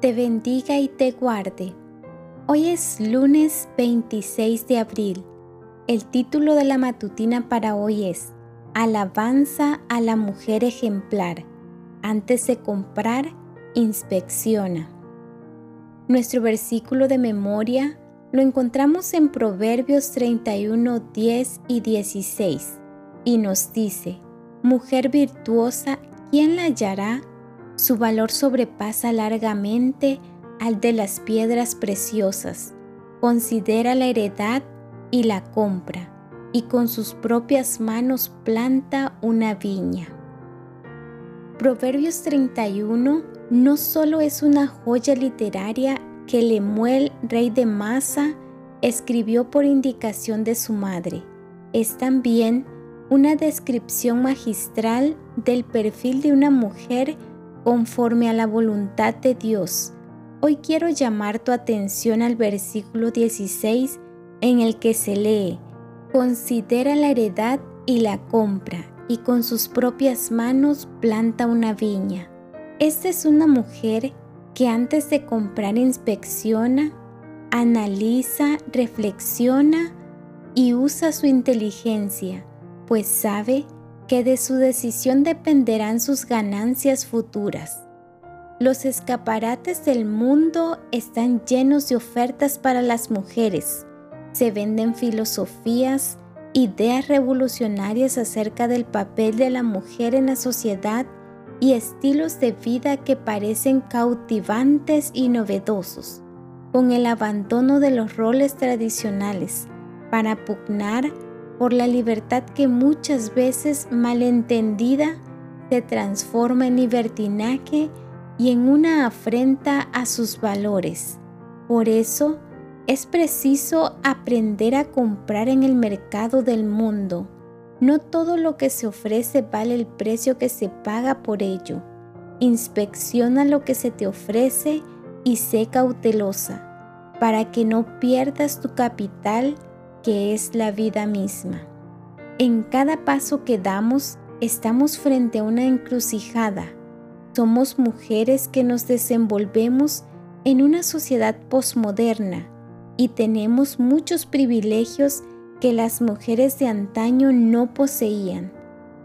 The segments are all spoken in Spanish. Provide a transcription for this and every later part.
te bendiga y te guarde. Hoy es lunes 26 de abril. El título de la matutina para hoy es Alabanza a la mujer ejemplar. Antes de comprar, inspecciona. Nuestro versículo de memoria lo encontramos en Proverbios 31, 10 y 16 y nos dice, Mujer virtuosa, ¿quién la hallará? Su valor sobrepasa largamente al de las piedras preciosas. Considera la heredad y la compra, y con sus propias manos planta una viña. Proverbios 31 no solo es una joya literaria que Lemuel, rey de Masa, escribió por indicación de su madre, es también una descripción magistral del perfil de una mujer conforme a la voluntad de Dios. Hoy quiero llamar tu atención al versículo 16 en el que se lee, considera la heredad y la compra, y con sus propias manos planta una viña. Esta es una mujer que antes de comprar inspecciona, analiza, reflexiona y usa su inteligencia pues sabe que de su decisión dependerán sus ganancias futuras. Los escaparates del mundo están llenos de ofertas para las mujeres. Se venden filosofías, ideas revolucionarias acerca del papel de la mujer en la sociedad y estilos de vida que parecen cautivantes y novedosos, con el abandono de los roles tradicionales para pugnar por la libertad que muchas veces malentendida se transforma en libertinaje y en una afrenta a sus valores. Por eso es preciso aprender a comprar en el mercado del mundo. No todo lo que se ofrece vale el precio que se paga por ello. Inspecciona lo que se te ofrece y sé cautelosa, para que no pierdas tu capital que es la vida misma. En cada paso que damos estamos frente a una encrucijada. Somos mujeres que nos desenvolvemos en una sociedad posmoderna y tenemos muchos privilegios que las mujeres de antaño no poseían.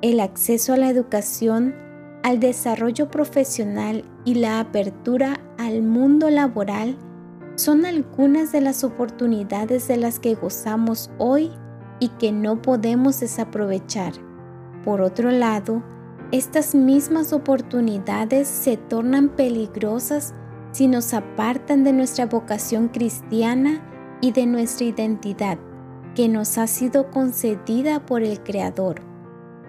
El acceso a la educación, al desarrollo profesional y la apertura al mundo laboral son algunas de las oportunidades de las que gozamos hoy y que no podemos desaprovechar. Por otro lado, estas mismas oportunidades se tornan peligrosas si nos apartan de nuestra vocación cristiana y de nuestra identidad que nos ha sido concedida por el Creador.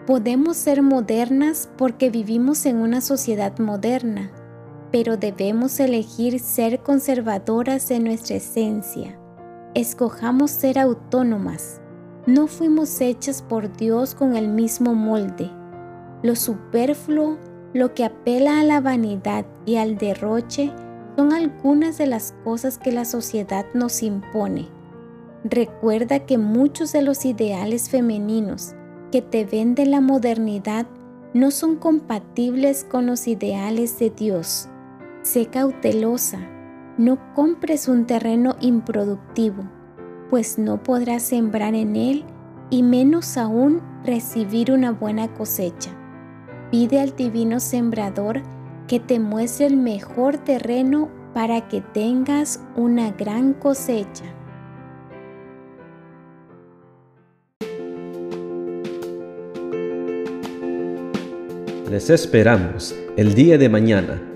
Podemos ser modernas porque vivimos en una sociedad moderna, pero debemos elegir ser conservadoras de nuestra esencia. Escojamos ser autónomas. No fuimos hechas por Dios con el mismo molde. Lo superfluo, lo que apela a la vanidad y al derroche, son algunas de las cosas que la sociedad nos impone. Recuerda que muchos de los ideales femeninos que te vende la modernidad no son compatibles con los ideales de Dios. Sé cautelosa, no compres un terreno improductivo, pues no podrás sembrar en él y menos aún recibir una buena cosecha. Pide al divino sembrador que te muestre el mejor terreno para que tengas una gran cosecha. Les esperamos el día de mañana